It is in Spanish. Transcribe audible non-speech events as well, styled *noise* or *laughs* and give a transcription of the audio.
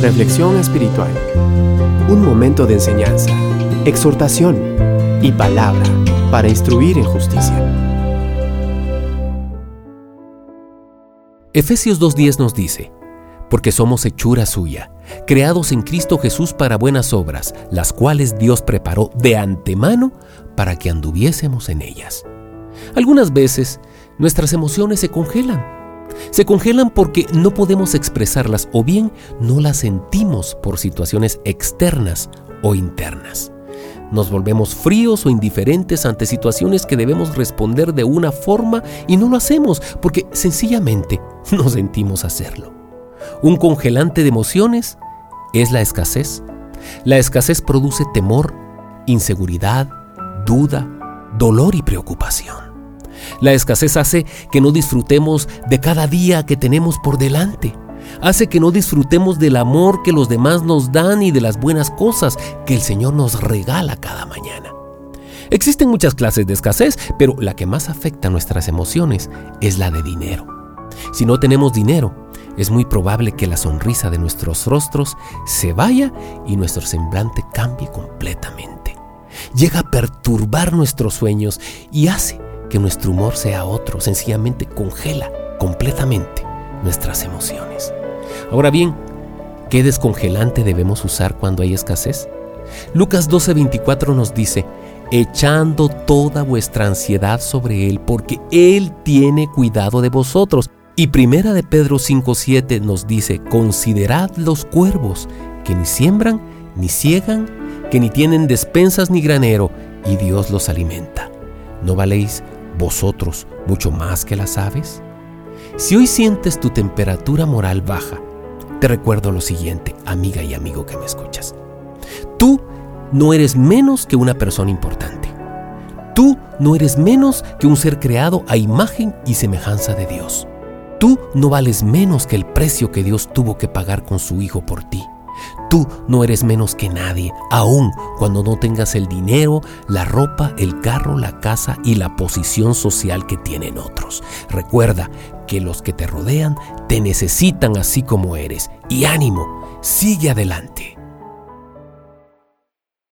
Reflexión espiritual. Un momento de enseñanza, exhortación y palabra para instruir en justicia. Efesios 2.10 nos dice, porque somos hechura suya, creados en Cristo Jesús para buenas obras, las cuales Dios preparó de antemano para que anduviésemos en ellas. Algunas veces nuestras emociones se congelan. Se congelan porque no podemos expresarlas o bien no las sentimos por situaciones externas o internas. Nos volvemos fríos o indiferentes ante situaciones que debemos responder de una forma y no lo hacemos porque sencillamente *laughs* no sentimos hacerlo. Un congelante de emociones es la escasez. La escasez produce temor, inseguridad, duda, dolor y preocupación. La escasez hace que no disfrutemos de cada día que tenemos por delante. Hace que no disfrutemos del amor que los demás nos dan y de las buenas cosas que el Señor nos regala cada mañana. Existen muchas clases de escasez, pero la que más afecta nuestras emociones es la de dinero. Si no tenemos dinero, es muy probable que la sonrisa de nuestros rostros se vaya y nuestro semblante cambie completamente. Llega a perturbar nuestros sueños y hace que nuestro humor sea otro, sencillamente congela completamente nuestras emociones. Ahora bien, ¿qué descongelante debemos usar cuando hay escasez? Lucas 12:24 nos dice, echando toda vuestra ansiedad sobre Él, porque Él tiene cuidado de vosotros. Y primera de Pedro 5:7 nos dice, considerad los cuervos, que ni siembran, ni ciegan, que ni tienen despensas ni granero, y Dios los alimenta. ¿No valéis vosotros mucho más que las aves? Si hoy sientes tu temperatura moral baja, te recuerdo lo siguiente, amiga y amigo que me escuchas. Tú no eres menos que una persona importante. Tú no eres menos que un ser creado a imagen y semejanza de Dios. Tú no vales menos que el precio que Dios tuvo que pagar con su Hijo por ti. Tú no eres menos que nadie, aun cuando no tengas el dinero, la ropa, el carro, la casa y la posición social que tienen otros. Recuerda que los que te rodean te necesitan así como eres. Y ánimo, sigue adelante.